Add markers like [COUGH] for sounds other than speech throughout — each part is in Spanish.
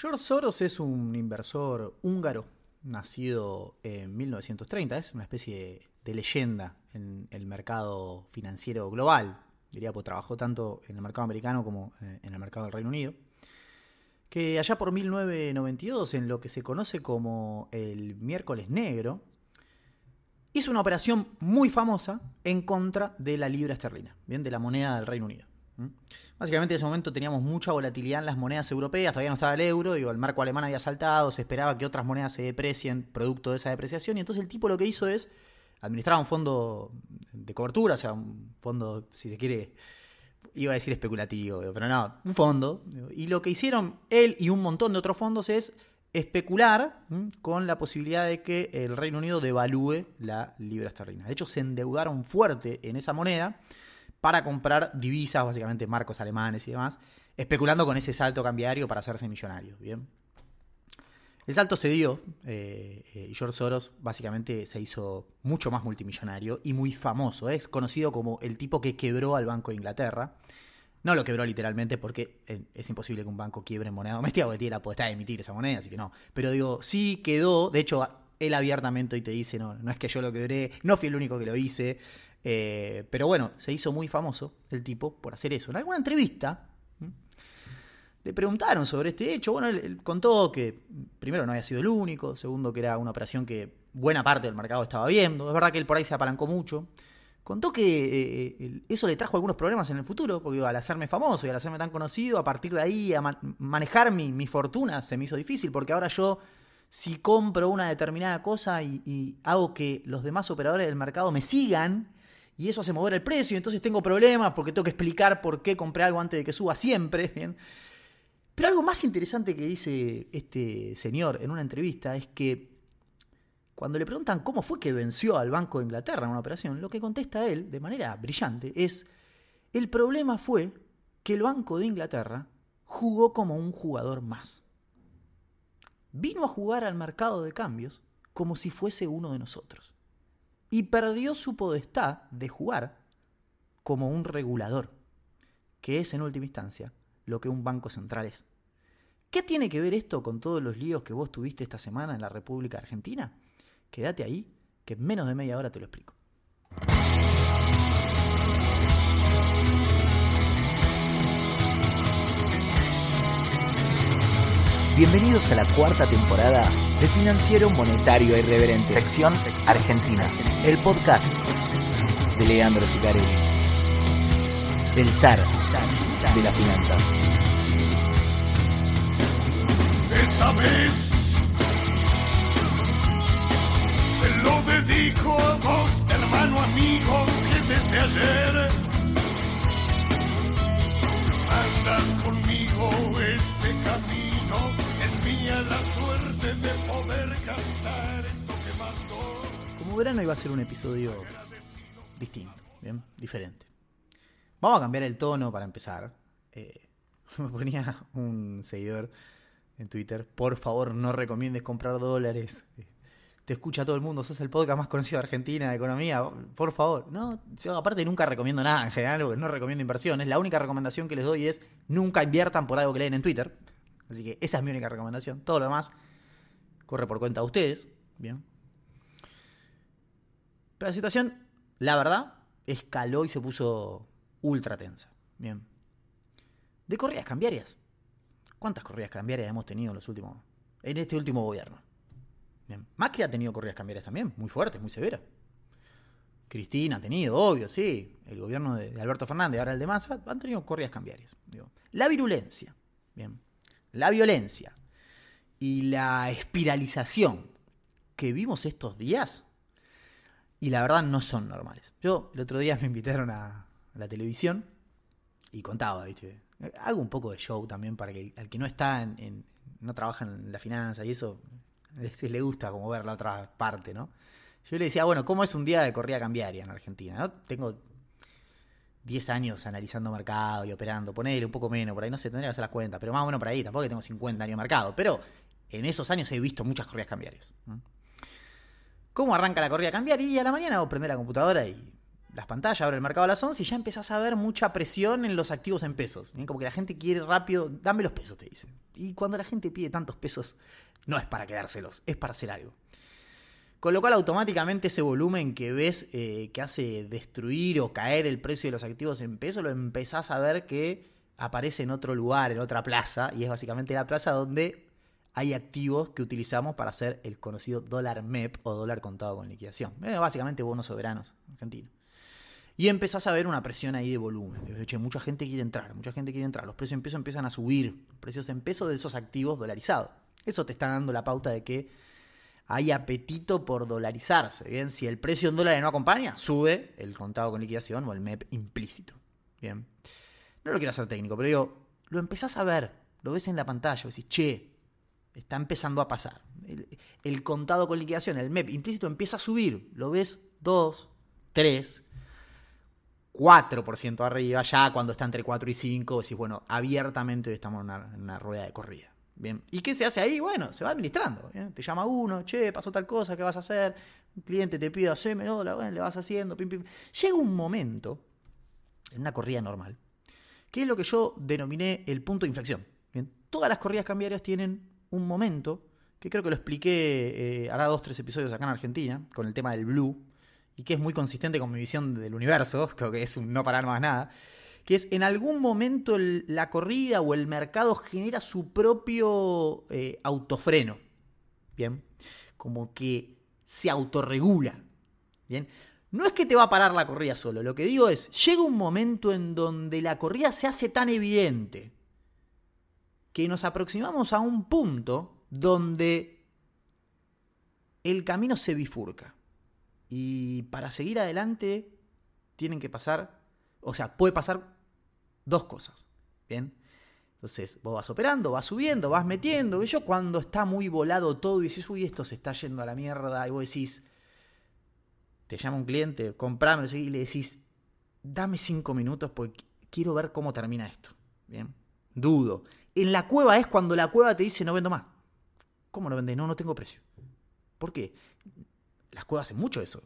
George Soros es un inversor húngaro, nacido en 1930, es una especie de leyenda en el mercado financiero global, diría, pues trabajó tanto en el mercado americano como eh, en el mercado del Reino Unido, que allá por 1992, en lo que se conoce como el miércoles negro, hizo una operación muy famosa en contra de la libra esterlina, bien, de la moneda del Reino Unido. Básicamente en ese momento teníamos mucha volatilidad en las monedas europeas, todavía no estaba el euro, digo, el marco alemán había saltado, se esperaba que otras monedas se deprecien producto de esa depreciación, y entonces el tipo lo que hizo es administrar un fondo de cobertura, o sea, un fondo, si se quiere, iba a decir especulativo, pero no, un fondo, y lo que hicieron él y un montón de otros fondos es especular con la posibilidad de que el Reino Unido devalúe la libra esterlina. De hecho, se endeudaron fuerte en esa moneda para comprar divisas, básicamente marcos alemanes y demás, especulando con ese salto cambiario para hacerse millonarios. Bien. El salto se dio eh, eh, y George Soros básicamente se hizo mucho más multimillonario y muy famoso. Es conocido como el tipo que quebró al Banco de Inglaterra. No lo quebró literalmente porque eh, es imposible que un banco quiebre moneda doméstica porque tiene la potestad emitir esa moneda, así que no. Pero digo, sí quedó, de hecho, él abiertamente hoy te dice, no, no es que yo lo quebré, no fui el único que lo hice. Eh, pero bueno, se hizo muy famoso el tipo por hacer eso. En alguna entrevista le preguntaron sobre este hecho. Bueno, él, contó que primero no había sido el único, segundo que era una operación que buena parte del mercado estaba viendo. Es verdad que él por ahí se apalancó mucho. Contó que eh, eso le trajo algunos problemas en el futuro, porque al hacerme famoso y al hacerme tan conocido, a partir de ahí a manejar mi, fortuna se me hizo difícil, porque ahora yo si compro una determinada cosa y, y, hago que los demás operadores del mercado me sigan, y eso hace mover el precio, entonces tengo problemas porque tengo que explicar por qué compré algo antes de que suba siempre. [LAUGHS] Pero algo más interesante que dice este señor en una entrevista es que cuando le preguntan cómo fue que venció al Banco de Inglaterra en una operación, lo que contesta él, de manera brillante, es, el problema fue que el Banco de Inglaterra jugó como un jugador más. Vino a jugar al mercado de cambios como si fuese uno de nosotros y perdió su potestad de jugar como un regulador, que es en última instancia lo que un banco central es. ¿Qué tiene que ver esto con todos los líos que vos tuviste esta semana en la República Argentina? Quédate ahí, que en menos de media hora te lo explico. Bienvenidos a la cuarta temporada de Financiero Monetario Irreverente, sección Argentina, el podcast de Leandro Sicarelli, del zar de las finanzas. Esta vez te lo dedico a vos, hermano amigo, que desde ayer andas conmigo este camino la Como verano iba a ser un episodio distinto, ¿bien? Diferente. Vamos a cambiar el tono para empezar. Eh, [LAUGHS] me ponía un seguidor en Twitter, por favor no recomiendes comprar dólares. Te escucha todo el mundo, sos el podcast más conocido de Argentina de economía, por favor. No, yo aparte nunca recomiendo nada en general, porque no recomiendo inversiones. La única recomendación que les doy es nunca inviertan por algo que leen en Twitter. Así que esa es mi única recomendación. Todo lo demás corre por cuenta de ustedes. Bien. Pero la situación, la verdad, escaló y se puso ultra tensa. Bien. De corridas cambiarias. ¿Cuántas corridas cambiarias hemos tenido en los últimos. en este último gobierno? Bien. Macri ha tenido corridas cambiarias también, muy fuertes, muy severas. Cristina ha tenido, obvio, sí. El gobierno de, Alberto Fernández, ahora el de Massa, han tenido corridas cambiarias. La virulencia. Bien la violencia y la espiralización que vimos estos días, y la verdad no son normales. Yo el otro día [LAUGHS] me invitaron a, la televisión y contaba, ¿viste? Hago un poco de show también para que al que no está en, no trabaja en la finanza y eso, le gusta como ver la otra parte, ¿no? Yo le decía, bueno, ¿cómo es un día de corrida cambiaria en Argentina? Tengo 10 años analizando mercado y operando, ponele un poco menos, por ahí no sé, tendría que hacer las cuentas, pero más o menos por ahí, tampoco que tengo 50 años de mercado, pero en esos años he visto muchas corridas cambiarias. ¿Cómo arranca la corrida cambiaria? Y a la mañana vos prendés la computadora y las pantallas, abre el mercado a las 11 y ya empezás a ver mucha presión en los activos en pesos. Como que la gente quiere rápido, dame los pesos, te dice. Y cuando la gente pide tantos pesos, no es para quedárselos, es para hacer algo. Con lo cual automáticamente ese volumen que ves eh, que hace destruir o caer el precio de los activos en peso, lo empezás a ver que aparece en otro lugar, en otra plaza, y es básicamente la plaza donde hay activos que utilizamos para hacer el conocido dólar MEP o dólar contado con liquidación. Básicamente bonos soberanos argentinos. Y empezás a ver una presión ahí de volumen. Che, mucha gente quiere entrar, mucha gente quiere entrar. Los precios en peso empiezan a subir. Precios en peso de esos activos dolarizados. Eso te está dando la pauta de que hay apetito por dolarizarse. Bien, si el precio en dólares no acompaña, sube el contado con liquidación o el MEP implícito. Bien. No lo quiero hacer técnico, pero digo, lo empezás a ver, lo ves en la pantalla, decís, che, está empezando a pasar. El, contado con liquidación, el MEP implícito empieza a subir, lo ves 2, 3, 4% arriba, ya cuando está entre 4 y 5, decís, bueno, abiertamente estamos en una, rueda de corrida. Bien. ¿Y qué se hace ahí? Bueno, se va administrando. Te llama uno, che, pasó tal cosa, ¿qué vas a hacer? Un cliente te pide, haceme dólar, bueno, le vas haciendo, pim, pim. Llega un momento, en una corrida normal, que es lo que yo denominé el punto de inflexión. Todas las corridas cambiarias tienen un momento, que creo que lo expliqué, eh, hará dos, tres episodios acá en Argentina, con el tema del blue, y que es muy consistente con mi visión del universo, [LAUGHS] creo que es un no parar más nada, que es en algún momento la corrida o el mercado genera su propio eh, autofreno, ¿bien? Como que se autorregula, ¿bien? No es que te va a parar la corrida solo, lo que digo es, llega un momento en donde la corrida se hace tan evidente que nos aproximamos a un punto donde el camino se bifurca. Y para seguir adelante tienen que pasar, o sea, puede pasar dos cosas. ¿Bien? Entonces, vos vas operando, vas subiendo, vas metiendo. Yo cuando está muy volado todo y dices, uy, esto se está yendo a la mierda, y vos decís, te llama un cliente, comprame, y le decís, dame cinco minutos porque quiero ver cómo termina esto. Bien, dudo. En la cueva es cuando la cueva te dice, no vendo más. ¿Cómo no vendés? No, no tengo precio. ¿Por qué? Las cuevas hacen mucho eso.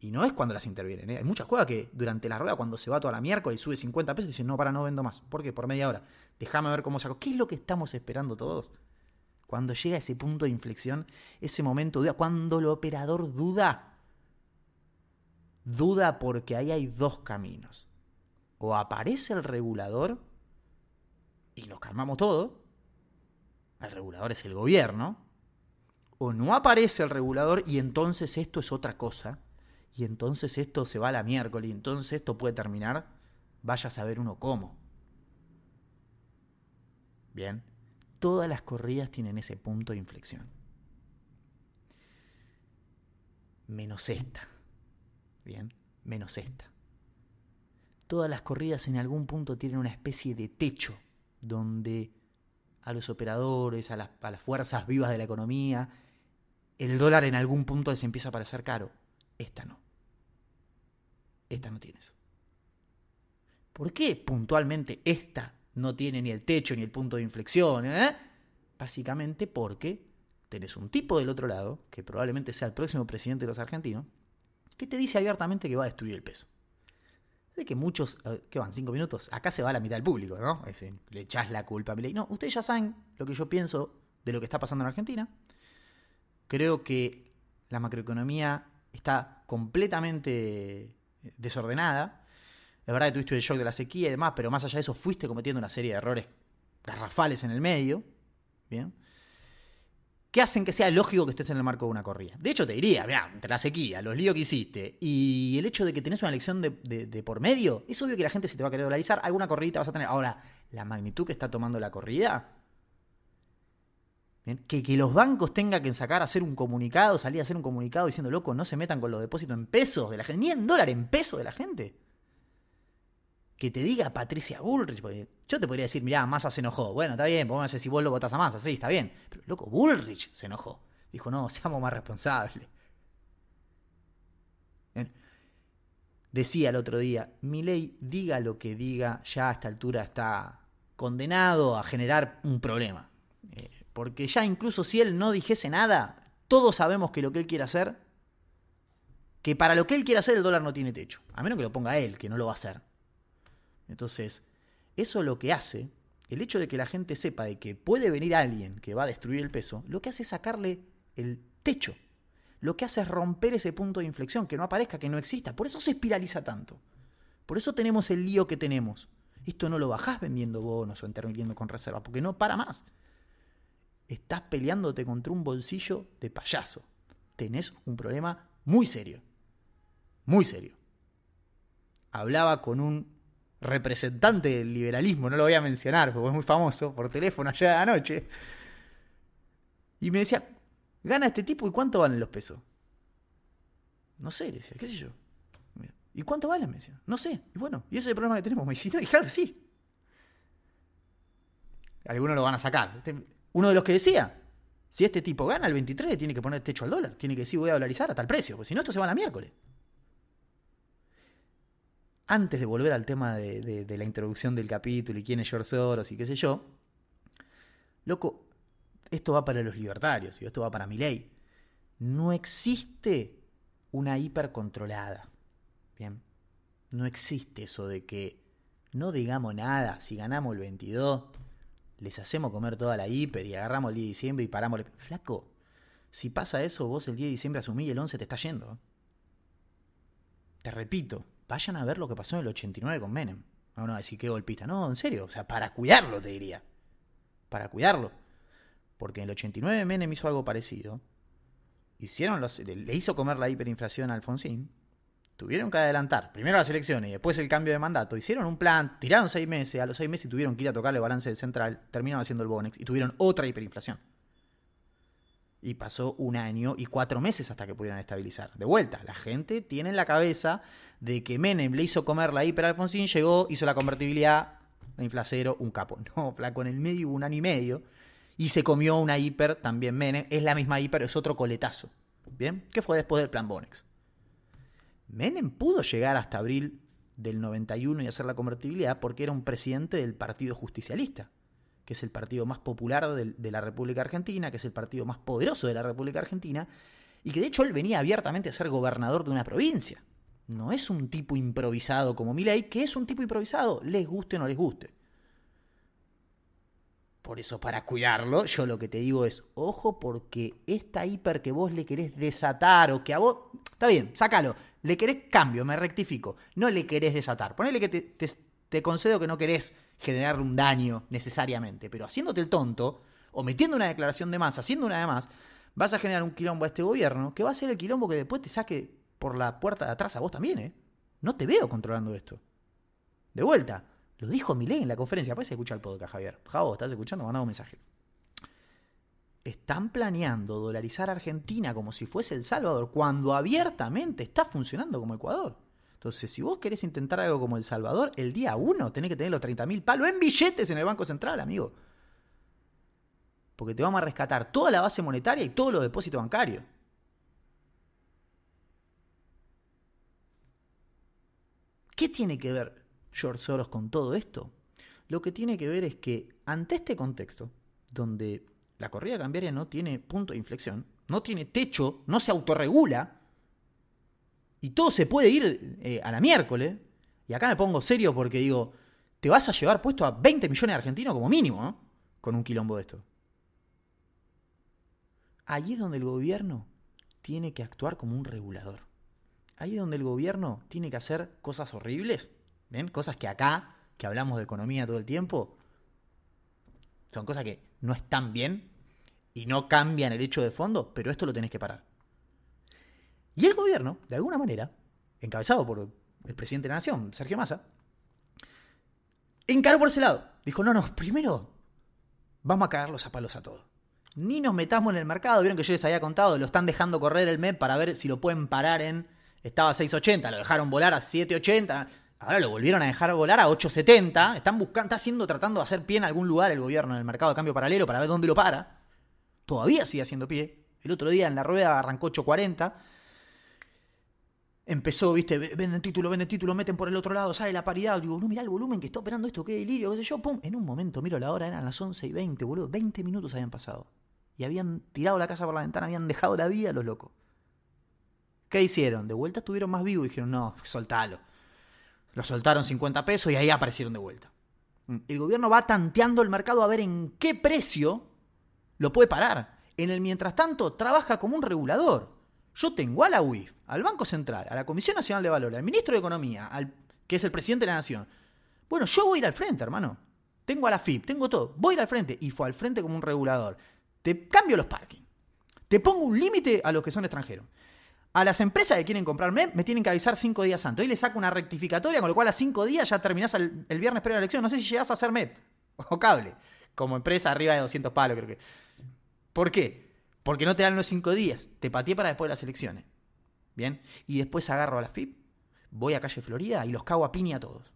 Y no es cuando las intervienen. ¿eh? Hay muchas cuevas que durante la rueda, cuando se va toda la miércoles y sube 50 pesos, dicen, no, para, no vendo más. ¿Por qué? Por media hora. Déjame ver cómo saco. ¿Qué es lo que estamos esperando todos? Cuando llega ese punto de inflexión, ese momento de duda, cuando el operador duda, duda porque ahí hay dos caminos. O aparece el regulador y nos calmamos todo. El regulador es el gobierno o no aparece el regulador y entonces esto es otra cosa, y entonces esto se va a la miércoles, y entonces esto puede terminar, vaya a saber uno cómo. Bien, todas las corridas tienen ese punto de inflexión. Menos esta. Bien, menos esta. Todas las corridas en algún punto tienen una especie de techo donde a los operadores, a las, a las fuerzas vivas de la economía, el dólar en algún punto les empieza a parecer caro. Esta no. Esta no tiene eso. ¿Por qué puntualmente esta no tiene ni el techo ni el punto de inflexión? Eh? Básicamente porque tenés un tipo del otro lado, que probablemente sea el próximo presidente de los argentinos, que te dice abiertamente que va a destruir el peso. De que muchos, eh, ¿qué van? ¿Cinco minutos? Acá se va la mitad del público, ¿no? le echás la culpa a mi ley. No, ustedes ya saben lo que yo pienso de lo que está pasando en Argentina. Creo que la macroeconomía está completamente eh, desordenada. Es verdad que tuviste el shock de la sequía y demás, pero más allá de eso fuiste cometiendo una serie de errores garrafales en el medio. ¿Bien? Que hacen que sea lógico que estés en el marco de una corrida. De hecho, te diría, mira, entre la sequía, los líos que hiciste y el hecho de que tenés una elección de, por medio, es obvio que la gente se te va a querer dolarizar, alguna corrida vas a tener. Ahora, la magnitud que está tomando la corrida que, que, los bancos tengan que sacar hacer un comunicado, salir a hacer un comunicado diciendo, loco, no se metan con los depósitos en pesos de la gente, ni en dólar, en pesos de la gente. Que te diga Patricia Bullrich, porque yo te podría decir, mirá, Massa se enojó. Bueno, está bien, vamos a ver si vos lo votás a Massa, sí, está bien. Pero, loco, Bullrich se enojó. Dijo, no, seamos más responsables. Decía el otro día, mi ley, diga lo que diga, ya a esta altura está condenado a generar un problema. Porque ya incluso si él no dijese nada, todos sabemos que lo que él quiere hacer, que para lo que él quiere hacer el dólar no tiene techo. A menos que lo ponga él, que no lo va a hacer. Entonces, eso lo que hace el hecho de que la gente sepa de que puede venir alguien que va a destruir el peso, lo que hace es sacarle el techo. Lo que hace es romper ese punto de inflexión, que no aparezca, que no exista. Por eso se espiraliza tanto. Por eso tenemos el lío que tenemos. Esto no lo bajás vendiendo bonos o interviniendo con reservas, porque no para más. Estás peleándote contra un bolsillo de payaso. Tenés un problema muy serio. Muy serio. Hablaba con un representante del liberalismo, no lo voy a mencionar porque es muy famoso, por teléfono ayer de la noche. Y me decía, gana este tipo y cuánto valen los pesos. No sé, le decía, qué sé yo. ¿Y cuánto valen? Me decía, no sé. Y bueno, y ese es el problema que tenemos. Me decía, claro, sí. Algunos lo van a sacar. Este, uno de los que decía, si este tipo gana el 23, tiene que poner techo al dólar. Tiene que decir, voy a dolarizar a tal precio, porque si no, esto se va a la miércoles antes de volver al tema de, la introducción del capítulo y quién es George Soros y qué sé yo, loco, esto va para los libertarios y esto va para mi ley. No existe una hipercontrolada. Bien. No existe eso de que no digamos nada, si ganamos el 22, les hacemos comer toda la hiper y agarramos el 10 de diciembre y paramos. Flaco, si pasa eso, vos el 10 de diciembre asumís y el 11 te está yendo. Te repito, vayan a ver lo que pasó en el 89 con Menem. No, no, decir qué golpista. No, en serio, o sea, para cuidarlo te diría. Para cuidarlo. Porque en el 89 Menem hizo algo parecido. Hicieron los, le hizo comer la hiperinflación a Alfonsín. Tuvieron que adelantar primero las elecciones y después el cambio de mandato. Hicieron un plan, tiraron seis meses, a los seis meses tuvieron que ir a tocarle balance del central, terminaron haciendo el Bonex y tuvieron otra hiperinflación. Y pasó un año y cuatro meses hasta que pudieran estabilizar. De vuelta, la gente tiene en la cabeza de que Menem le hizo comer la hiper Alfonsín, llegó, hizo la convertibilidad, la inflacero, un capo. [LAUGHS] No, flaco, en el medio un año y medio. Y se comió una hiper también Menem. Es la misma hiper, es otro coletazo. ¿Bien? ¿Qué fue después del plan Bonex? Menem pudo llegar hasta abril del 91 y hacer la convertibilidad porque era un presidente del Partido Justicialista que es el partido más popular de, la República Argentina, que es el partido más poderoso de la República Argentina, y que de hecho él venía abiertamente a ser gobernador de una provincia. No es un tipo improvisado como Milei, que es un tipo improvisado, les guste o no les guste. Por eso, para cuidarlo, yo lo que te digo es, ojo, porque esta hiper que vos le querés desatar o que a vos... Está bien, sácalo. Le querés cambio, me rectifico. No le querés desatar. Ponele que te, te concedo que no querés generarle un daño necesariamente, pero haciéndote el tonto, o metiendo una declaración de más, haciendo una de más, vas a generar un quilombo a este gobierno que va a ser el quilombo que después te saque por la puerta de atrás a vos también, ¿eh? No te veo controlando esto. De vuelta, lo dijo Milei en la conferencia. Después se escucha el podcast, Javier. Javo, ¿estás escuchando? Mandame un mensaje. Están planeando dolarizar a Argentina como si fuese El Salvador, cuando abiertamente está funcionando como Ecuador. Entonces, si vos querés intentar algo como El Salvador, el día uno tenés que tener los 30 mil palos en billetes en el Banco Central, amigo. Porque te vamos a rescatar toda la base monetaria y todos los depósitos bancarios. ¿Qué tiene que ver George Soros con todo esto? Lo que tiene que ver es que ante este contexto, donde la corrida cambiaria no tiene punto de inflexión, no tiene techo, no se autorregula, y todo se puede ir eh, a la miércoles. Y acá me pongo serio porque digo, te vas a llevar puesto a 20 millones de argentinos como mínimo. Con un quilombo de esto. Allí es donde el gobierno tiene que actuar como un regulador. Ahí es donde el gobierno tiene que hacer cosas horribles. ¿Ven? Cosas que acá, que hablamos de economía todo el tiempo, son cosas que no están bien y no cambian el hecho de fondo, pero esto lo tenés que parar. Y el gobierno, de alguna manera, encabezado por el presidente de la Nación, Sergio Massa, encaró por ese lado. Dijo, no, no, primero vamos a cagarlos a palos a todos. Ni nos metamos en el mercado. Vieron que yo les había contado, lo están dejando correr el MEP para ver si lo pueden parar en... Estaba a 6.80, lo dejaron volar a 7.80. Ahora lo volvieron a dejar volar a 8.70. Están buscando, está haciendo, tratando de hacer pie en algún lugar el gobierno en el mercado de cambio paralelo para ver dónde lo para. Todavía sigue haciendo pie. El otro día en la rueda arrancó 8.40 empezó, viste, venden título, venden título, meten por el otro lado, sale la paridad. Digo, no, mira el volumen que está operando esto, qué delirio, qué sé yo, pum. En un momento miro la hora, eran las 11 y 20, boludo. 20 minutos habían pasado. Y habían tirado la casa por la ventana, habían dejado la vida los locos. ¿Qué hicieron? De vuelta estuvieron más vivos y dijeron, no, soltalo. Lo soltaron 50 pesos y ahí aparecieron de vuelta. El gobierno va tanteando el mercado a ver en qué precio lo puede parar. En el mientras tanto, trabaja como un regulador. Yo tengo a la UIF, al Banco Central, a la Comisión Nacional de Valores, al ministro de Economía, al, que es el presidente de la Nación. Bueno, yo voy a ir al frente, hermano. Tengo a la FIP, tengo todo. Voy a ir al frente. Y fue al frente como un regulador. Te cambio los parking. Te pongo un límite a los que son extranjeros. A las empresas que quieren comprarme, me tienen que avisar cinco días antes. Hoy le saco una rectificatoria, con lo cual a cinco días ya terminás el, viernes previo a la elección. No sé si llegás a hacer MEP o cable. Como empresa arriba de 200 palos, creo que. ¿Por qué? Porque no te dan los cinco días. Te pateé para después de las elecciones. Bien. Y después agarro a la FIP, voy a calle Florida y los cago a piña a todos.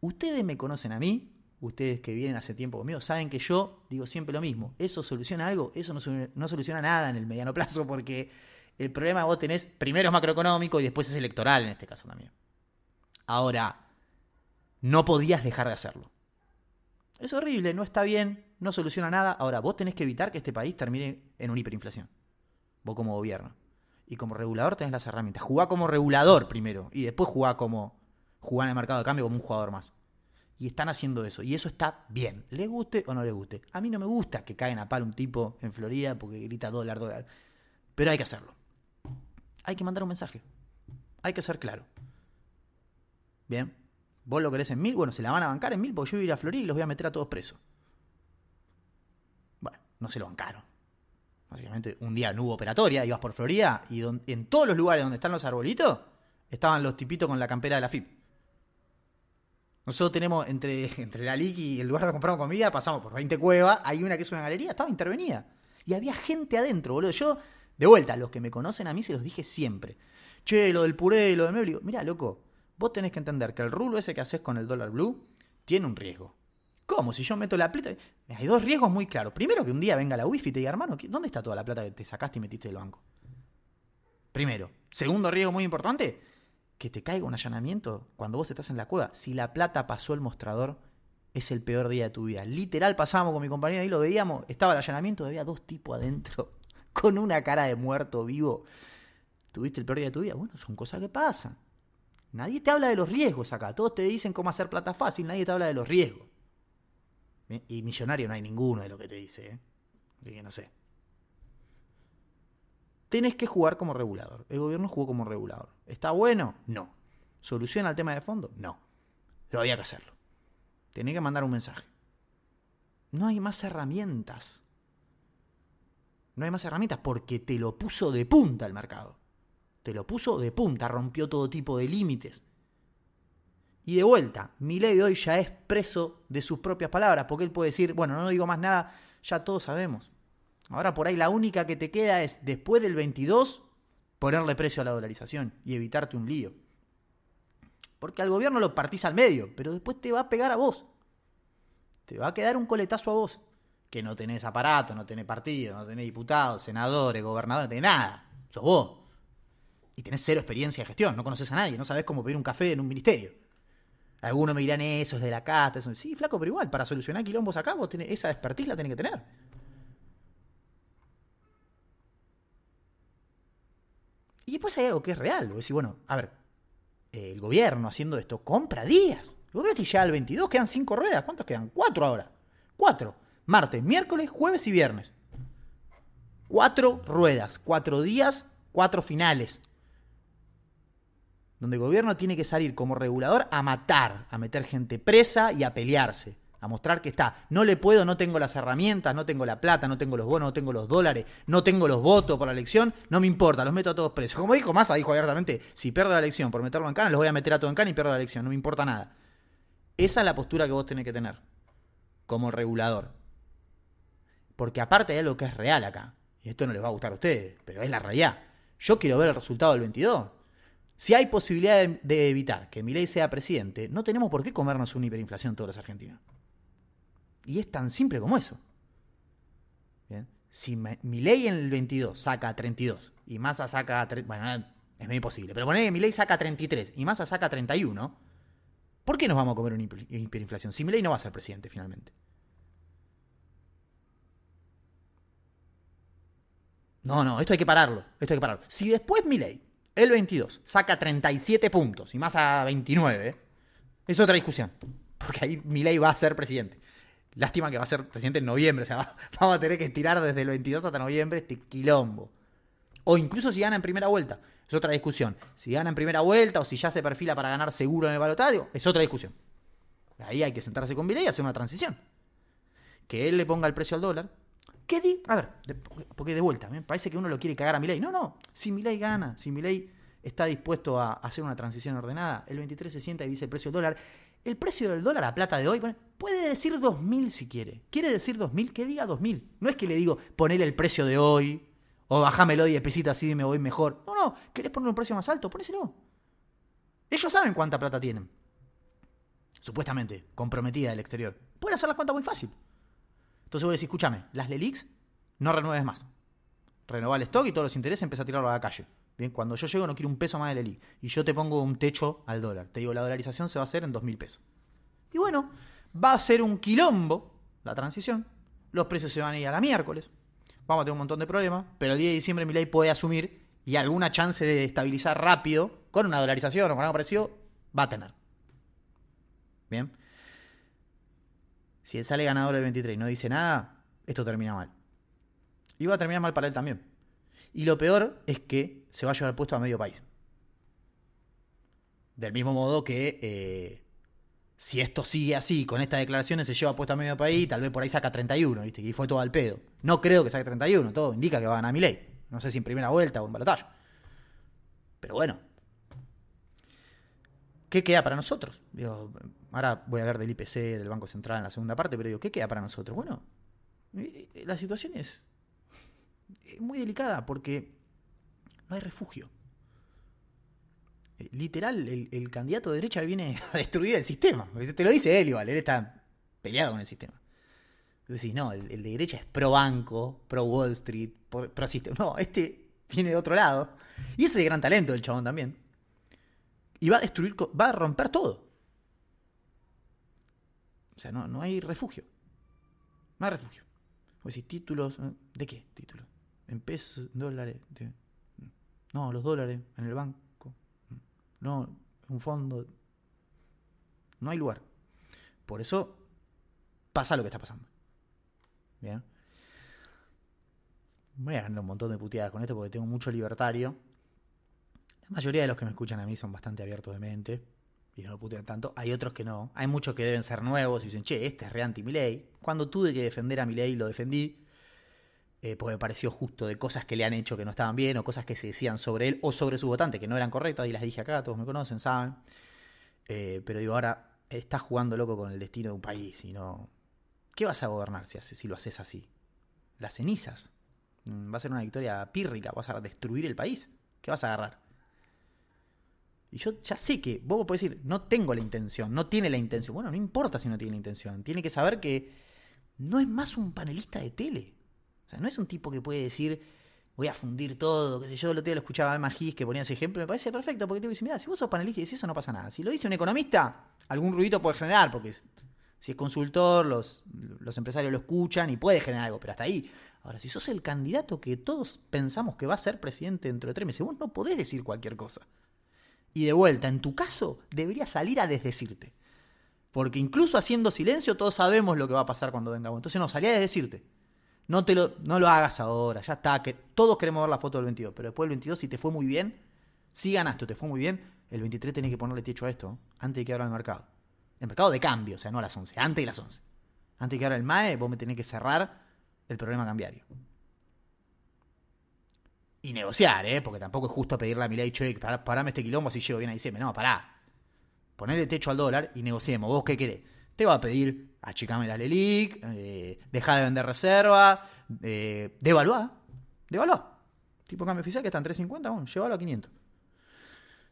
Ustedes me conocen a mí, ustedes que vienen hace tiempo conmigo, saben que yo digo siempre lo mismo. ¿Eso soluciona algo? Eso no, soluciona nada en el mediano plazo porque el problema que vos tenés primero es macroeconómico y después es electoral en este caso también. Ahora, no podías dejar de hacerlo. Es horrible, no está bien, no soluciona nada. Ahora, vos tenés que evitar que este país termine en una hiperinflación. Vos como gobierno. Y como regulador tenés las herramientas. Jugá como regulador primero y después jugá como jugar en el mercado de cambio como un jugador más. Y están haciendo eso. Y eso está bien. Le guste o no le guste. A mí no me gusta que caigan a palo un tipo en Florida porque grita dólar, dólar. Pero hay que hacerlo. Hay que mandar un mensaje. Hay que ser claro. Bien. Vos lo querés en mil, bueno, se la van a bancar en mil porque yo voy a ir a Florida y los voy a meter a todos presos. Bueno, no se lo bancaron. Básicamente, un día no hubo operatoria, ibas por Florida y en todos los lugares donde están los arbolitos estaban los tipitos con la campera de la FIP. Nosotros tenemos entre, [LAUGHS] entre la LIC y el lugar donde compramos comida, pasamos por 20 cuevas, hay una que es una galería, estaba intervenida. Y había gente adentro, boludo. Yo, de vuelta, los que me conocen a mí se los dije siempre. Che, lo del puré, lo del medio. Mira, loco, vos tenés que entender que el rulo ese que haces con el dólar blue tiene un riesgo. ¿Cómo? Si yo meto la plata. Hay dos riesgos muy claros. Primero, que un día venga la wifi y te diga, hermano, ¿dónde está toda la plata que te sacaste y metiste del banco? Primero. Segundo riesgo muy importante, que te caiga un allanamiento cuando vos estás en la cueva. Si la plata pasó el mostrador, es el peor día de tu vida. Literal, pasábamos con mi compañero y lo veíamos. Estaba el allanamiento, había dos tipos adentro, [LAUGHS] con una cara de muerto vivo. ¿Tuviste el peor día de tu vida? Bueno, son cosas que pasan. Nadie te habla de los riesgos acá. Todos te dicen cómo hacer plata fácil, nadie te habla de los riesgos. Y millonario no hay ninguno de lo que te dice, ¿eh? que no sé tenés que jugar como regulador. El gobierno jugó como regulador. ¿Está bueno? No. ¿Soluciona el tema de fondo? No. Pero había que hacerlo. Tenía que mandar un mensaje. No hay más herramientas. No hay más herramientas porque te lo puso de punta el mercado. Te lo puso de punta, rompió todo tipo de límites. Y de vuelta, mi ley de hoy ya es preso de sus propias palabras, porque él puede decir, bueno, no digo más nada, ya todos sabemos. Ahora por ahí la única que te queda es, después del 22, ponerle precio a la dolarización y evitarte un lío. Porque al gobierno lo partís al medio, pero después te va a pegar a vos. Te va a quedar un coletazo a vos. Que no tenés aparato, no tenés partido, no tenés diputados, senadores, gobernadores, no tenés nada. Sos vos. Y tenés cero experiencia de gestión, no conoces a nadie, no sabés cómo pedir un café en un ministerio. Algunos me dirán, eso es de la casta. Eso. Sí, flaco, pero igual, para solucionar quilombos acá, vos esa expertise la tenés que tener. Y después hay algo que es real. Vos decís, bueno, a ver, el gobierno haciendo esto compra días. El gobierno llega al 22, quedan 5 ruedas. ¿Cuántos quedan? 4 ahora. 4. Martes, miércoles, jueves y viernes. 4 ruedas, 4 días, 4 finales. Donde el gobierno tiene que salir como regulador a matar, a meter gente presa y a pelearse a mostrar que está. No le puedo, no tengo las herramientas, no tengo la plata, no tengo los bonos, no tengo los dólares, no tengo los votos por la elección, no me importa, los meto a todos presos. Como dijo Massa, dijo abiertamente, si pierdo la elección por meterlo en cana, los voy a meter a todos en cana y pierdo la elección, no me importa nada. Esa es la postura que vos tenés que tener como regulador. Porque aparte de lo que es real acá, y esto no les va a gustar a ustedes, pero es la realidad. Yo quiero ver el resultado del 22. Si hay posibilidad de, evitar que Milei sea presidente, no tenemos por qué comernos una hiperinflación todos los argentinos. Y es tan simple como eso. Si mi ley en el 22 saca 32 y Massa saca... Bueno, es medio imposible. Pero poner que mi ley saca 33 y Massa saca 31, ¿por qué nos vamos a comer una hiperinflación? Si mi ley no va a ser presidente finalmente. No, no, esto hay que pararlo. Esto hay que pararlo. Si después mi ley, el 22, saca 37 puntos y Massa 29, es otra discusión. Porque ahí Milei va a ser presidente. Lástima que va a ser presidente en noviembre. O sea, [LAUGHS] vamos a tener que estirar desde el 22 hasta noviembre este quilombo. O incluso si gana en primera vuelta. Es otra discusión. Si gana en primera vuelta o si ya se perfila para ganar seguro en el balotario, es otra discusión. Ahí hay que sentarse con Milei y hacer una transición. Que él le ponga el precio al dólar. A ver, porque de vuelta, me parece que uno lo quiere cagar a Milei. No, no. Si Milei gana, si Milei está dispuesto a hacer una transición ordenada, el 23 se sienta y dice el precio del dólar. El precio del dólar a plata de hoy puede decir 2.000 si quiere. ¿Quiere decir 2.000? Que diga 2.000. No es que le digo ponele el precio de hoy o bajámelo 10 pesitos así me voy mejor. No, no. ¿Querés poner un precio más alto? Ponéselo. Ellos saben cuánta plata tienen. Supuestamente, comprometida del exterior. Pueden hacer las cuentas muy fácil. Entonces vos decís, escúchame, las LELIX no renueves más. Renová el stock y todos los intereses empieza a tirarlo a la calle. Bien, cuando yo llego no quiero un peso más de LELIX. Y yo te pongo un techo al dólar. Te digo, la dolarización se va a hacer en 2.000 pesos. Y bueno, va a ser un quilombo la transición. Los precios se van a ir a la miércoles vamos a tener un montón de problemas, pero el día de diciembre mi ley puede asumir y alguna chance de estabilizar rápido, con una dolarización o con algo parecido, va a tener. Bien. Si él sale ganador del 23 y no dice nada, esto termina mal. Y va a terminar mal para él también. Y lo peor es que se va a llevar el puesto a medio país. Del mismo modo que eh, si esto sigue así, con estas declaraciones se lleva puesto a medio país, tal vez por ahí saca 31, ¿viste? Y fue todo al pedo. No creo que saque 31, todo indica que va a ganar ley. No sé si en primera vuelta o en balotaje. Pero bueno. ¿Qué queda para nosotros? Digo, ahora voy a hablar del IPC, del Banco Central en la segunda parte, pero digo, ¿qué queda para nosotros? Bueno, eh, eh, la situación es muy delicada porque no hay refugio. Eh, literal, el, candidato de derecha viene [LAUGHS] a destruir el sistema. Te lo dice él igual, él está peleado con el sistema. Tú decís, no, el, de derecha es pro banco, pro Wall Street, pro, sistema. No, este viene de otro lado. Y ese es el gran talento del chabón también. Y va a destruir, va a romper todo. O sea, no, no hay refugio. No hay refugio. Vos decís, títulos. ¿de qué títulos? En pesos, dólares. No, los dólares en el banco. No, un fondo. No hay lugar. Por eso pasa lo que está pasando. Voy a ganar un montón de puteadas con esto porque tengo mucho libertario. Mayoría de los que me escuchan a mí son bastante abiertos de mente y no lo putean tanto. Hay otros que no. Hay muchos que deben ser nuevos y dicen, che, este es re anti ley. Cuando tuve que defender a mi ley, lo defendí. Eh, porque me pareció justo de cosas que le han hecho que no estaban bien, o cosas que se decían sobre él o sobre su votante que no eran correctas, y las dije acá, todos me conocen, saben. Eh, pero digo, ahora estás jugando loco con el destino de un país y no. ¿Qué vas a gobernar si, si lo haces así? Las cenizas. Mm, va a ser una victoria pírrica, vas a destruir el país. ¿Qué vas a agarrar? Y yo ya sé que, vos podés decir, no tengo la intención, no tiene la intención. Bueno, no importa si no tiene la intención. Tiene que saber que no es más un panelista de tele no es un tipo que puede decir, voy a fundir todo, qué sé yo, el otro lo escuchaba a Magis que ponía ese ejemplo, me parece perfecto, porque te dice, mira, si vos sos panelista y decís eso no pasa nada. Si lo dice un economista, algún ruido puede generar, porque si es consultor, los, los empresarios lo escuchan y puede generar algo, pero hasta ahí. Ahora, si sos el candidato que todos pensamos que va a ser presidente dentro de tres meses, vos no podés decir cualquier cosa. Y de vuelta, en tu caso, debería salir a desdecirte. Porque incluso haciendo silencio, todos sabemos lo que va a pasar cuando venga. Entonces, no, salí a desdecirte. No, te lo, no lo hagas ahora, ya está. Que todos queremos ver la foto del 22, pero después del 22, si te fue muy bien, si ganaste te fue muy bien, el 23 tenés que ponerle techo a esto antes de que abra el mercado. El mercado de cambio, o sea, no a las 11, antes de las 11. Antes de que abra el MAE, vos me tenés que cerrar el problema cambiario. Y negociar, ¿eh? Porque tampoco es justo pedirle a mi ley, che, parame este quilombo si llego bien a diciembre. No, pará. Ponerle techo al dólar y negociemos. ¿Vos qué querés? Te va a pedir achicame la LELIC, eh, deja de vender reserva, eh, devaluá, devaluá. Tipo cambio oficial que está en 350, bueno, llévalo a 500.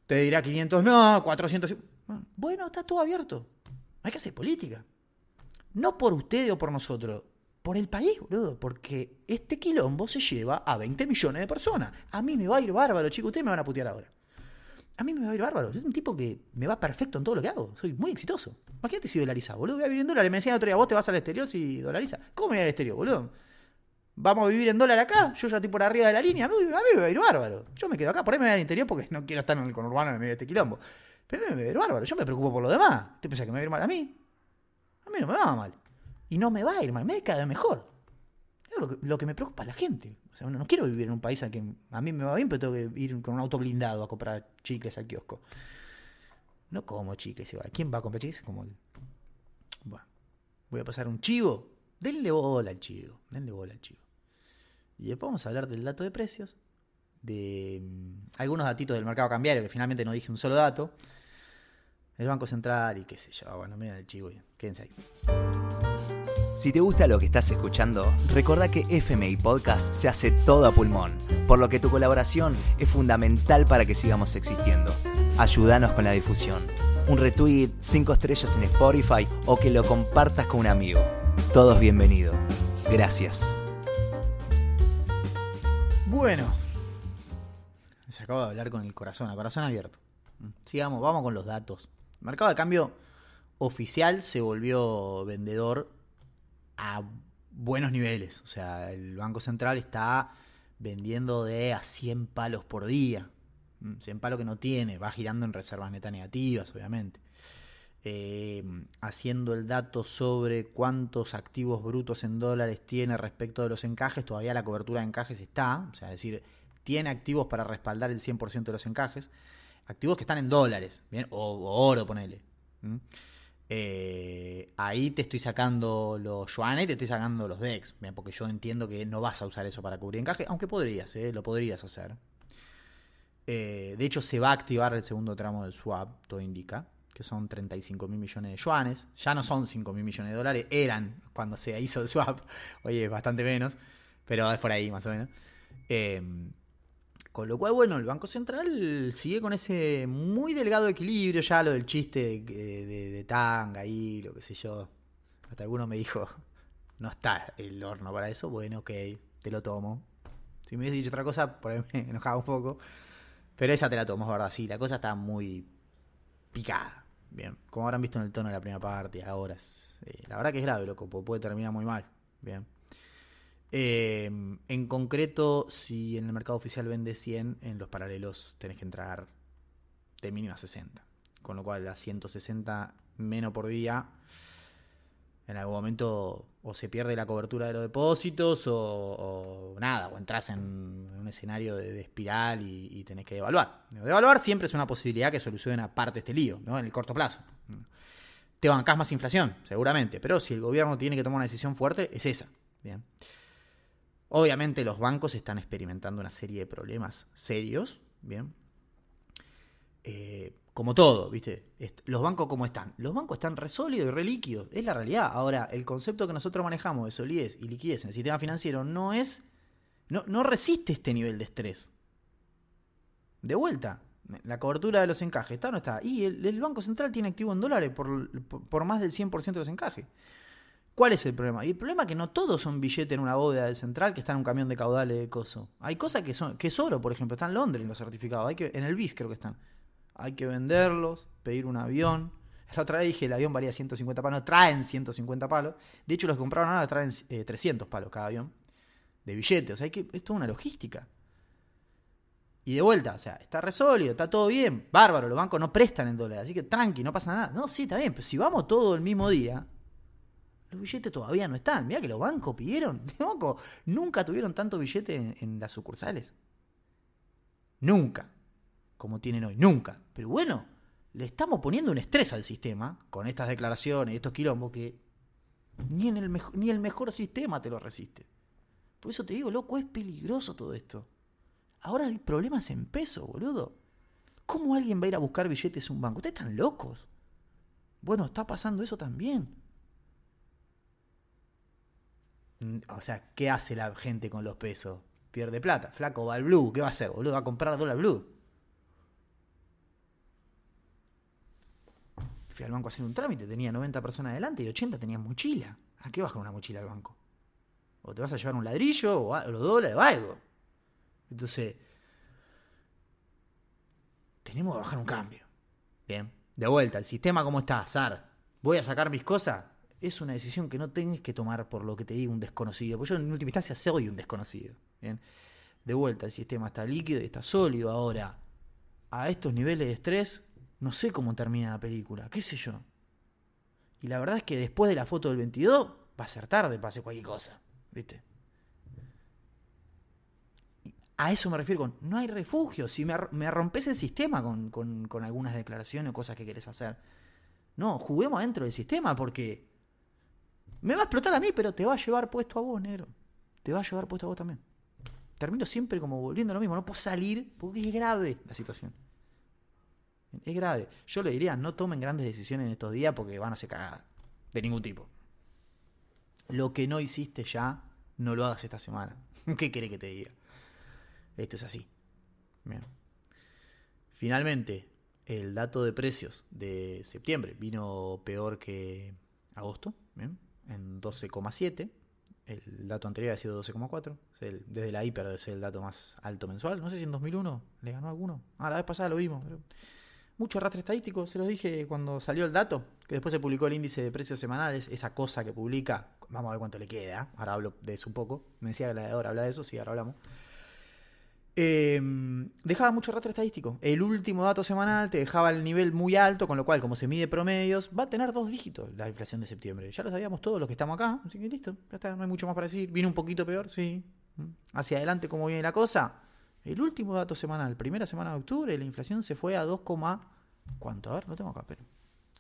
Te dirá 500 no, 400. Bueno, está todo abierto. Hay que hacer política. No por ustedes o por nosotros, por el país, boludo. Porque este quilombo se lleva a 20 millones de personas. A mí me va a ir bárbaro, chicos. Ustedes me van a putear ahora a mí me va a ir bárbaro. Soy un tipo que me va perfecto en todo lo que hago. Soy muy exitoso. Imagínate si dolariza, boludo. Voy a vivir en dólares. Me decían otro día, vos te vas al exterior si dolariza. ¿Cómo me voy al exterior, boludo? Vamos a vivir en dólar acá. Yo ya estoy por arriba de la línea. A mí, me va a ir bárbaro. Yo me quedo acá. Por ahí me voy al interior porque no quiero estar en el conurbano en medio de este quilombo. Pero a mí me va a ir bárbaro. Yo me preocupo por lo demás. ¿Te pensás que me va a ir mal a mí? A mí no me va mal. Y no me va a ir mal, me va cada vez mejor. Es lo que, me preocupa a la gente. O sea, no, quiero vivir en un país a que a mí me va bien, pero tengo que ir con un auto blindado a comprar chicles al kiosco. No como chicles igual. ¿Quién va a comprar chicles? Como el... Bueno, voy a pasar un chivo. Denle bola al chivo. Denle bola al chivo. Y después vamos a hablar del dato de precios. De mm, algunos datitos del mercado cambiario, que finalmente no dije un solo dato. El Banco Central y qué sé yo. Bueno, miren el chivo. y Quédense ahí. Si te gusta lo que estás escuchando, recordá que FMI Podcast se hace todo a pulmón, por lo que tu colaboración es fundamental para que sigamos existiendo. Ayúdanos con la difusión. Un retweet, 5 estrellas en Spotify o que lo compartas con un amigo. Todos bienvenidos. Gracias. Bueno. Se acaba de hablar con el corazón, a corazón abierto. Sigamos, vamos con los datos. El mercado de cambio oficial se volvió vendedor a buenos niveles. O sea, el Banco Central está vendiendo de a 100 palos por día. 100 palos que no tiene, va girando en reservas netas negativas, obviamente. Eh, haciendo el dato sobre cuántos activos brutos en dólares tiene respecto de los encajes, todavía la cobertura de encajes está, o sea, es decir, tiene activos para respaldar el 100% de los encajes, activos que están en dólares, ¿bien? O, o oro, ponele. ¿Mm? Eh, ahí te estoy sacando los yuanes y te estoy sacando los DEX, ¿bien? porque yo entiendo que no vas a usar eso para cubrir encaje, aunque podrías, ¿eh? lo podrías hacer. Eh, de hecho, se va a activar el segundo tramo del swap, todo indica, que son 35 mil millones de yuanes. Ya no son 5 mil millones de dólares, eran cuando se hizo el swap. [LAUGHS] Oye, bastante menos, pero es por ahí más o menos. Eh, con lo cual, bueno, el Banco Central sigue con ese muy delgado equilibrio, ya lo del chiste de, de, de tanga y lo que sé yo. Hasta alguno me dijo, no está el horno para eso, bueno, ok, te lo tomo. Si me hubiese dicho otra cosa, por ahí [LAUGHS] me enojaba un poco. Pero esa te la tomo, es verdad, sí, la cosa está muy picada. Bien, como habrán visto en el tono de la primera parte, ahora eh, la verdad que es grave, loco, puede terminar muy mal. Bien. Eh, en concreto, si en el mercado oficial vende 100, en los paralelos tenés que entrar de mínimo a 60. Con lo cual, a 160 menos por día, en algún momento o se pierde la cobertura de los depósitos o, nada, o entras en un escenario de, de espiral y, y, tenés que devaluar. Devaluar siempre es una posibilidad que solucione aparte este lío, ¿no? En el corto plazo. Te bancás más inflación, seguramente, pero si el gobierno tiene que tomar una decisión fuerte, es esa. Bien. Obviamente los bancos están experimentando una serie de problemas serios, ¿bien? Eh, como todo, ¿viste? Los bancos cómo están. Los bancos están re sólidos y re líquidos. Es la realidad. Ahora, el concepto que nosotros manejamos de solidez y liquidez en el sistema financiero no es... No, no resiste este nivel de estrés. De vuelta, la cobertura de los encajes, ¿está o no está? Y el, Banco Central tiene activo en dólares por, por, por más del 100% de los encajes. ¿Cuál es el problema? Y el problema es que no todos son billetes en una bóveda del central que está en un camión de caudales de coso. Hay cosas que son, que es oro, por ejemplo, está en Londres los certificados, hay que, en el BIS creo que están. Hay que venderlos, pedir un avión. [LAUGHS] La otra vez dije el avión valía 150 palos, traen 150 palos. De hecho, los que compraron ahora traen eh, 300 palos cada avión de billetes. O sea, hay que, es toda una logística. Y de vuelta, o sea, está resólido, está todo bien, bárbaro, los bancos no prestan en dólares, así que tranqui, no pasa nada. No, sí, está bien, pero si vamos todo el mismo día, los billetes todavía no están. Mira que los bancos pidieron. [LAUGHS] Banco, nunca tuvieron tanto billete en, las sucursales. Nunca. Como tienen hoy. Nunca. Pero bueno, le estamos poniendo un estrés al sistema con estas declaraciones estos quilombos que ni, en el ni el mejor sistema te lo resiste. Por eso te digo, loco, es peligroso todo esto. Ahora el problema es en peso, boludo. ¿Cómo alguien va a ir a buscar billetes en un banco? Ustedes están locos. Bueno, está pasando eso también. O sea, ¿qué hace la gente con los pesos? Pierde plata. Flaco va al blue. ¿Qué va a hacer, boludo? Va a comprar dólar blue. Fui al banco hacer un trámite. Tenía 90 personas adelante y 80 tenían mochila. ¿A qué vas con una mochila al banco? O te vas a llevar un ladrillo o los dólares o algo. Entonces, tenemos que bajar un cambio. Bien. De vuelta, el sistema cómo está, Sar. ¿Voy a sacar mis cosas? Es una decisión que no tenés que tomar por lo que te diga un desconocido. Porque yo en última instancia soy un desconocido. ¿bien? De vuelta, el sistema está líquido y está sólido. Ahora, a estos niveles de estrés, no sé cómo termina la película. ¿Qué sé yo? Y la verdad es que después de la foto del 22 va a ser tarde hacer cualquier cosa. ¿Viste? A eso me refiero con, no hay refugio. Si me, me rompes el sistema con, con, algunas declaraciones o cosas que querés hacer. No, juguemos dentro del sistema porque me va a explotar a mí, pero te va a llevar puesto a vos, negro. Te va a llevar puesto a vos también. Termino siempre como volviendo a lo mismo. No puedo salir porque es grave la situación. Es grave. Yo le diría, no tomen grandes decisiones en estos días porque van a ser cagadas. De ningún tipo. Lo que no hiciste ya, no lo hagas esta semana. [LAUGHS] ¿Qué quiere que te diga? Esto es así. Finalmente, el dato de precios de septiembre vino peor que agosto, en 12,7. El dato anterior ha sido 12,4. Desde la hiper debe ser el dato más alto mensual. No sé si en 2001 le ganó alguno. Ah, la vez pasada lo vimos. Mucho arrastre estadístico, se los dije cuando salió el dato, que después se publicó el índice de precios semanales, esa cosa que publica, vamos a ver cuánto le queda, ahora hablo de eso un poco, me decía que ahora habla de eso, sí, ahora hablamos. Em, dejaba mucho arrastre estadístico. El último dato semanal te dejaba el nivel muy alto, con lo cual, como se mide promedios, va a tener dos dígitos la inflación de septiembre. Ya lo sabíamos todos los que estamos acá, así que listo, ya está, no hay mucho más para decir. Vino un poquito peor, sí. Hacia adelante, ¿cómo viene la cosa? El último dato semanal, primera semana de octubre, la inflación se fue a 2, ¿cuánto? A ver, lo tengo acá, pero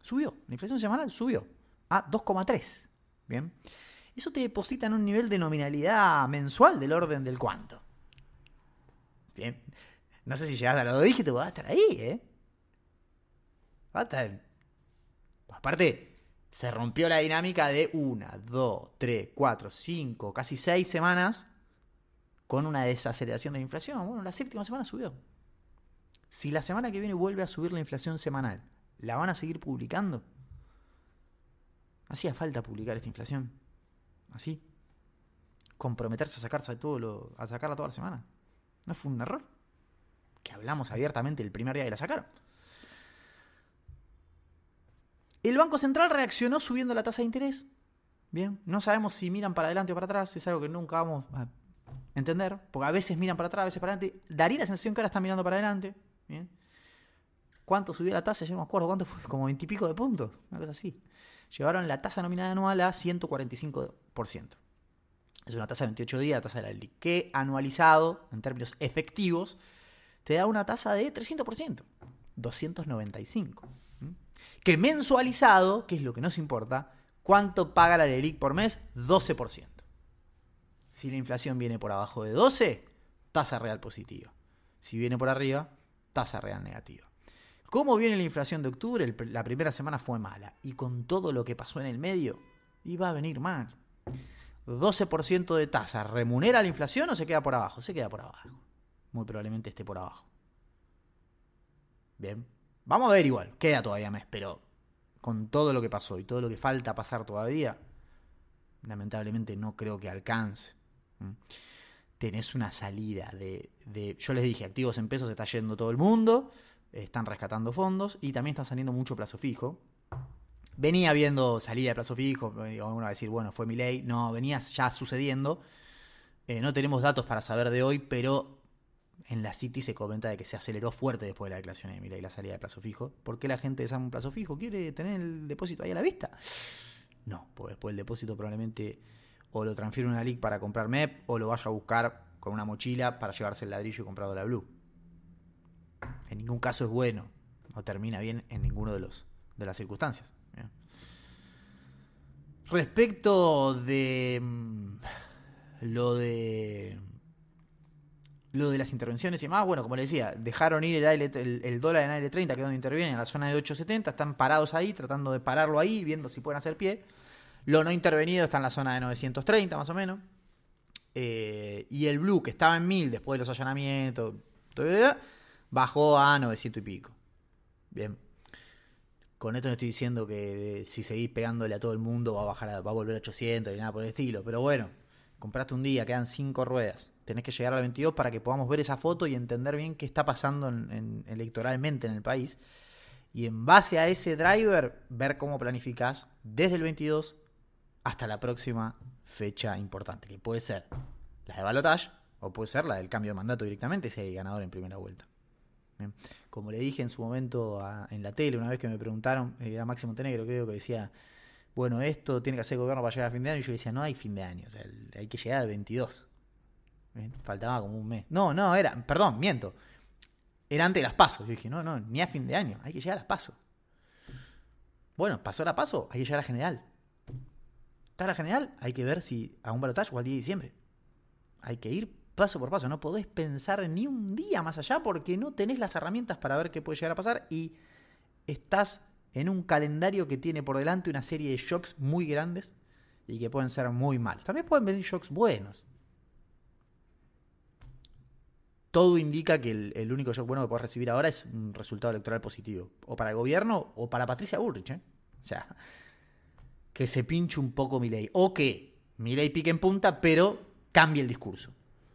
subió. La inflación semanal subió a 2,3. Bien. Eso te deposita en un nivel de nominalidad mensual del orden del cuánto. No sé si llegas a los dos dígitos, vas a estar ahí, ¿eh? Va a estar. Aparte, se rompió la dinámica de una, dos, tres, cuatro, cinco, casi seis semanas con una desaceleración de la inflación. Bueno, la séptima semana subió. Si la semana que viene vuelve a subir la inflación semanal, ¿la van a seguir publicando? Hacía falta publicar esta inflación. Así. Comprometerse a sacarse todo lo, a sacarla toda la semana. ¿No fue un error? Que hablamos abiertamente el primer día que la sacaron. El Banco Central reaccionó subiendo la tasa de interés. Bien, no sabemos si miran para adelante o para atrás, es algo que nunca vamos a entender, porque a veces miran para atrás, a veces para adelante. Daría la sensación que ahora están mirando para adelante. Bien. ¿Cuánto subió la tasa? Yo no me acuerdo cuánto fue, como 20 y pico de puntos, una cosa así. Llevaron la tasa nominal anual a 145%. Es una tasa de 28 días, la tasa de la que anualizado, en términos efectivos, te da una tasa de 300%, 295. Que mensualizado, que es lo que nos importa, ¿cuánto paga la LELIC por mes? 12%. Si la inflación viene por abajo de 12, tasa real positiva. Si viene por arriba, tasa real negativa. ¿Cómo viene la inflación de octubre? La primera semana fue mala. Y con todo lo que pasó en el medio, iba a venir mal. 12% de tasa, ¿remunera la inflación o se queda por abajo? Se queda por abajo. Muy probablemente esté por abajo. Bien. Vamos a ver igual. Queda todavía mes, pero con todo lo que pasó y todo lo que falta pasar todavía, lamentablemente no creo que alcance. ¿Mm? Tenés una salida de, Yo les dije, activos en pesos está yendo todo el mundo, están rescatando fondos y también están saliendo mucho plazo fijo. Venía viendo salida de plazo fijo, uno va a decir, bueno, fue mi ley. No, venía ya sucediendo. Eh, no tenemos datos para saber de hoy, pero en la City se comenta de que se aceleró fuerte después de la declaración de Milei la salida de plazo fijo. ¿Por qué la gente de un plazo fijo quiere tener el depósito ahí a la vista? No, porque después el depósito probablemente o lo transfiere una LIC para comprar MEP o lo vaya a buscar con una mochila para llevarse el ladrillo y comprado la Blue. En ningún caso es bueno, no termina bien en ninguno de los de las circunstancias. Respecto de mm, lo de lo de las intervenciones y demás, bueno, como le decía, dejaron ir el, el, dólar en aire 30, que es donde intervienen, en la zona de 870, están parados ahí, tratando de pararlo ahí, viendo si pueden hacer pie. Lo no intervenido está en la zona de 930, más o menos. Eh, y el blue, que estaba en 1000 después de los allanamientos, bajó a 900 y pico. Bien. Con esto no estoy diciendo que si seguís pegándole a todo el mundo va a bajar va a volver a 800 y nada por el estilo. Pero bueno, compraste un día, quedan 5 ruedas. Tenés que llegar al 22 para que podamos ver esa foto y entender bien qué está pasando electoralmente en el país. Y en base a ese driver, ver cómo planificás desde el 22 hasta la próxima fecha importante, que puede ser la de balotage o puede ser la del cambio de mandato directamente si hay ganador en primera vuelta. Como le dije en su momento en la tele, una vez que me preguntaron, era Máximo Tenegro creo que decía, bueno, esto tiene que hacer el gobierno para llegar a fin de año. Y yo decía, no hay fin de año, o sea, hay que llegar al 22. ¿Bien? Faltaba como un mes. No, no, era, perdón, miento. Era antes de las pasos. Yo dije, no, no, ni a fin de año, hay que llegar a las pasos. Bueno, pasó la paso, hay que llegar a general. Está la general, hay que ver si a un balotaje o al día de diciembre. Hay que ir paso por paso. No podés pensar ni un día más allá porque no tenés las herramientas para ver qué puede llegar a pasar y estás en un calendario que tiene por delante una serie de shocks muy grandes y que pueden ser muy malos. También pueden venir shocks buenos. Todo indica que el, único shock bueno que puedes recibir ahora es un resultado electoral positivo. O para el gobierno o para Patricia Bullrich. ¿eh? O sea, que se pinche un poco mi ley. O que mi ley pique en punta, pero cambie el discurso.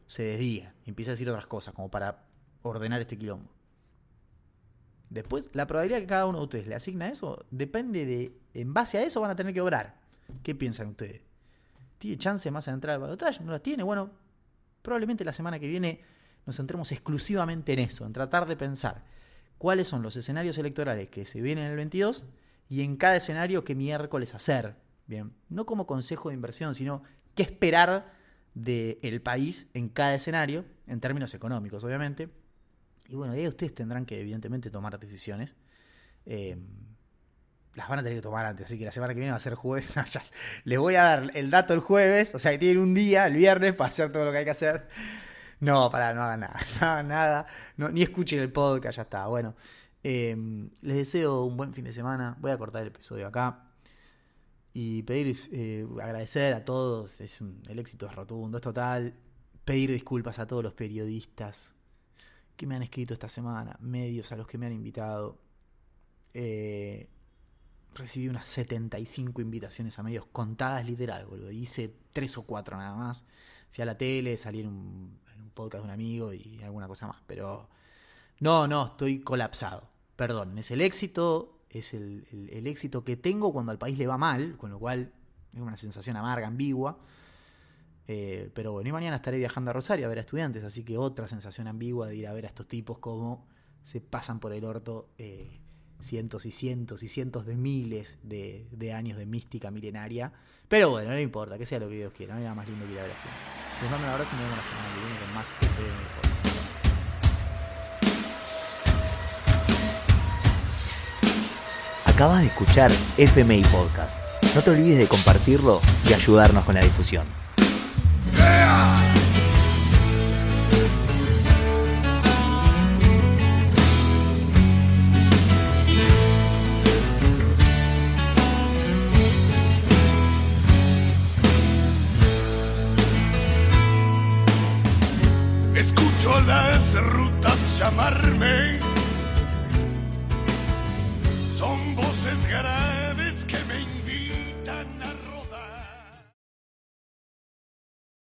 Se desdiga. Y empieza a decir otras cosas, como para ordenar este quilombo. Después, la probabilidad que cada uno de ustedes le asigna eso depende de. En base a eso van a tener que obrar. ¿Qué piensan ustedes? ¿Tiene chance más de entrar al balotaje? ¿No las tiene? Bueno, probablemente la semana que viene nos centremos exclusivamente en eso, en tratar de pensar cuáles son los escenarios electorales que se vienen en el 22 y en cada escenario qué miércoles hacer. Bien, no como consejo de inversión, sino qué esperar del país en cada escenario, en términos económicos, obviamente. Y bueno, ahí ustedes tendrán que, evidentemente, tomar decisiones. Eh, las van a tener que tomar antes, así que la semana que viene va a ser jueves. [LAUGHS] les voy a dar el dato el jueves, o sea que tienen un día, el viernes, para hacer todo lo que hay que hacer. No, para, [LAUGHS] no hagan nada, no hagan nada, ni escuchen el podcast, ya está. Bueno, em, les deseo un buen fin de semana. Voy a cortar el episodio acá. Y pedir, eh, agradecer a todos, es el éxito es rotundo, es total. Pedir disculpas a todos los periodistas que me han escrito esta semana, medios a los que me han invitado. Eh, recibí unas 75 invitaciones a medios contadas literal, boludo. Hice tres o cuatro nada más. Fui a la tele, salí en un, podcast de un amigo y alguna cosa más. Pero no, no, estoy colapsado. Perdón, es el éxito, es el, el, éxito que tengo cuando al país le va mal, con lo cual es una sensación amarga, ambigua. Eh, pero bueno, y mañana estaré viajando a Rosario a ver a estudiantes, así que otra sensación ambigua de ir a ver a estos tipos como se pasan por el orto eh, cientos y cientos y cientos de miles de, años de mística milenaria. Pero bueno, no importa, que sea lo que Dios quiera, no hay más lindo que ir a ver a. Les mando un abrazo y nos vemos la semana viene con más FM Acabas de escuchar FMI Podcast. No te olvides de compartirlo y ayudarnos con la difusión.